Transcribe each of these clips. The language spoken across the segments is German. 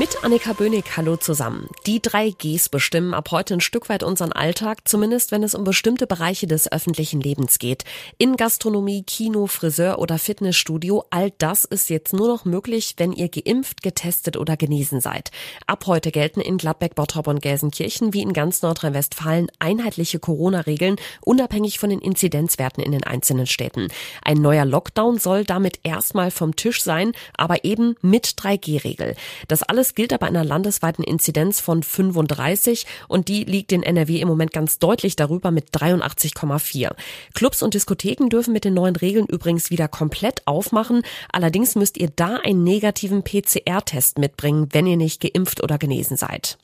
Mit Annika Bönig, hallo zusammen. Die drei Gs bestimmen ab heute ein Stück weit unseren Alltag, zumindest wenn es um bestimmte Bereiche des öffentlichen Lebens geht. In Gastronomie, Kino, Friseur oder Fitnessstudio, all das ist jetzt nur noch möglich, wenn ihr geimpft, getestet oder genesen seid. Ab heute gelten in Gladbeck, Bottrop und Gelsenkirchen wie in ganz Nordrhein-Westfalen einheitliche Corona-Regeln, unabhängig von den Inzidenzwerten in den einzelnen Städten. Ein neuer Lockdown soll damit erstmal vom Tisch sein, aber eben mit 3G-Regel. Das alles alles gilt aber einer landesweiten Inzidenz von 35 und die liegt in NRW im Moment ganz deutlich darüber mit 83,4. Clubs und Diskotheken dürfen mit den neuen Regeln übrigens wieder komplett aufmachen. Allerdings müsst ihr da einen negativen PCR-Test mitbringen, wenn ihr nicht geimpft oder genesen seid.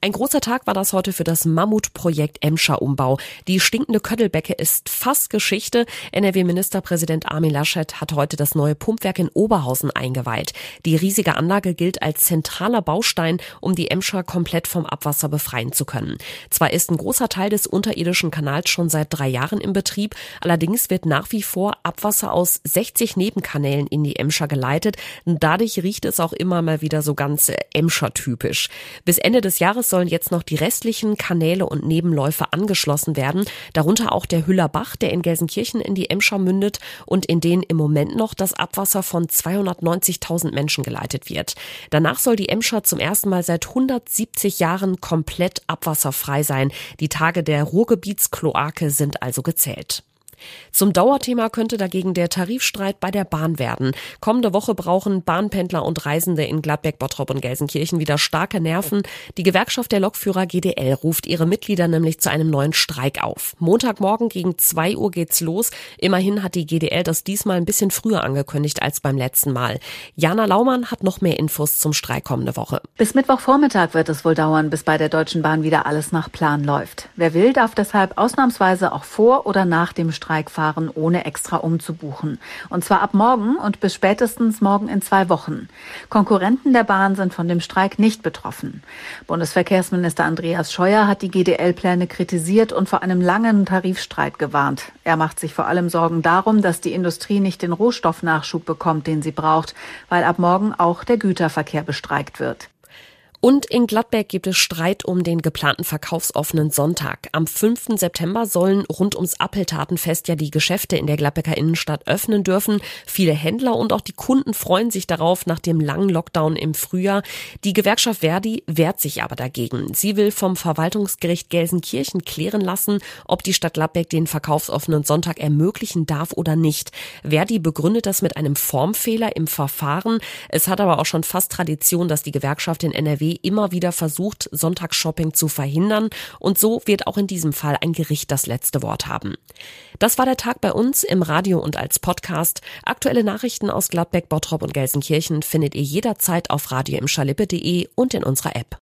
Ein großer Tag war das heute für das Mammutprojekt Emscher Umbau. Die stinkende Köttelbecke ist fast Geschichte. NRW-Ministerpräsident Armin Laschet hat heute das neue Pumpwerk in Oberhausen eingeweiht. Die riesige Anlage gilt als zentraler Baustein, um die Emscher komplett vom Abwasser befreien zu können. Zwar ist ein großer Teil des unterirdischen Kanals schon seit drei Jahren in Betrieb, allerdings wird nach wie vor Abwasser aus 60 Nebenkanälen in die Emscher geleitet. Dadurch riecht es auch immer mal wieder so ganz Emscher-typisch. Bis Ende des Jahres sollen jetzt noch die restlichen Kanäle und Nebenläufe angeschlossen werden, darunter auch der Hüller Bach, der in Gelsenkirchen in die Emscher mündet und in den im Moment noch das Abwasser von 290.000 Menschen geleitet wird. Danach soll die Emscher zum ersten Mal seit 170 Jahren komplett abwasserfrei sein. Die Tage der Ruhrgebietskloake sind also gezählt. Zum Dauerthema könnte dagegen der Tarifstreit bei der Bahn werden. Kommende Woche brauchen Bahnpendler und Reisende in Gladbeck, Bottrop und Gelsenkirchen wieder starke Nerven. Die Gewerkschaft der Lokführer GDL ruft ihre Mitglieder nämlich zu einem neuen Streik auf. Montagmorgen gegen zwei Uhr geht's los. Immerhin hat die GDL das diesmal ein bisschen früher angekündigt als beim letzten Mal. Jana Laumann hat noch mehr Infos zum Streik kommende Woche. Bis Mittwochvormittag wird es wohl dauern, bis bei der Deutschen Bahn wieder alles nach Plan läuft. Wer will, darf deshalb ausnahmsweise auch vor oder nach dem Streik Streik fahren, ohne extra umzubuchen. Und zwar ab morgen und bis spätestens morgen in zwei Wochen. Konkurrenten der Bahn sind von dem Streik nicht betroffen. Bundesverkehrsminister Andreas Scheuer hat die GDL-Pläne kritisiert und vor einem langen Tarifstreit gewarnt. Er macht sich vor allem Sorgen darum, dass die Industrie nicht den Rohstoffnachschub bekommt, den sie braucht, weil ab morgen auch der Güterverkehr bestreikt wird. Und in Gladbeck gibt es Streit um den geplanten verkaufsoffenen Sonntag. Am 5. September sollen rund ums Appeltatenfest ja die Geschäfte in der Gladbecker Innenstadt öffnen dürfen. Viele Händler und auch die Kunden freuen sich darauf nach dem langen Lockdown im Frühjahr. Die Gewerkschaft Verdi wehrt sich aber dagegen. Sie will vom Verwaltungsgericht Gelsenkirchen klären lassen, ob die Stadt Gladbeck den verkaufsoffenen Sonntag ermöglichen darf oder nicht. Verdi begründet das mit einem Formfehler im Verfahren. Es hat aber auch schon fast Tradition, dass die Gewerkschaft in NRW immer wieder versucht, Sonntagsshopping zu verhindern. Und so wird auch in diesem Fall ein Gericht das letzte Wort haben. Das war der Tag bei uns im Radio und als Podcast. Aktuelle Nachrichten aus Gladbeck, Bottrop und Gelsenkirchen findet ihr jederzeit auf radio und in unserer App.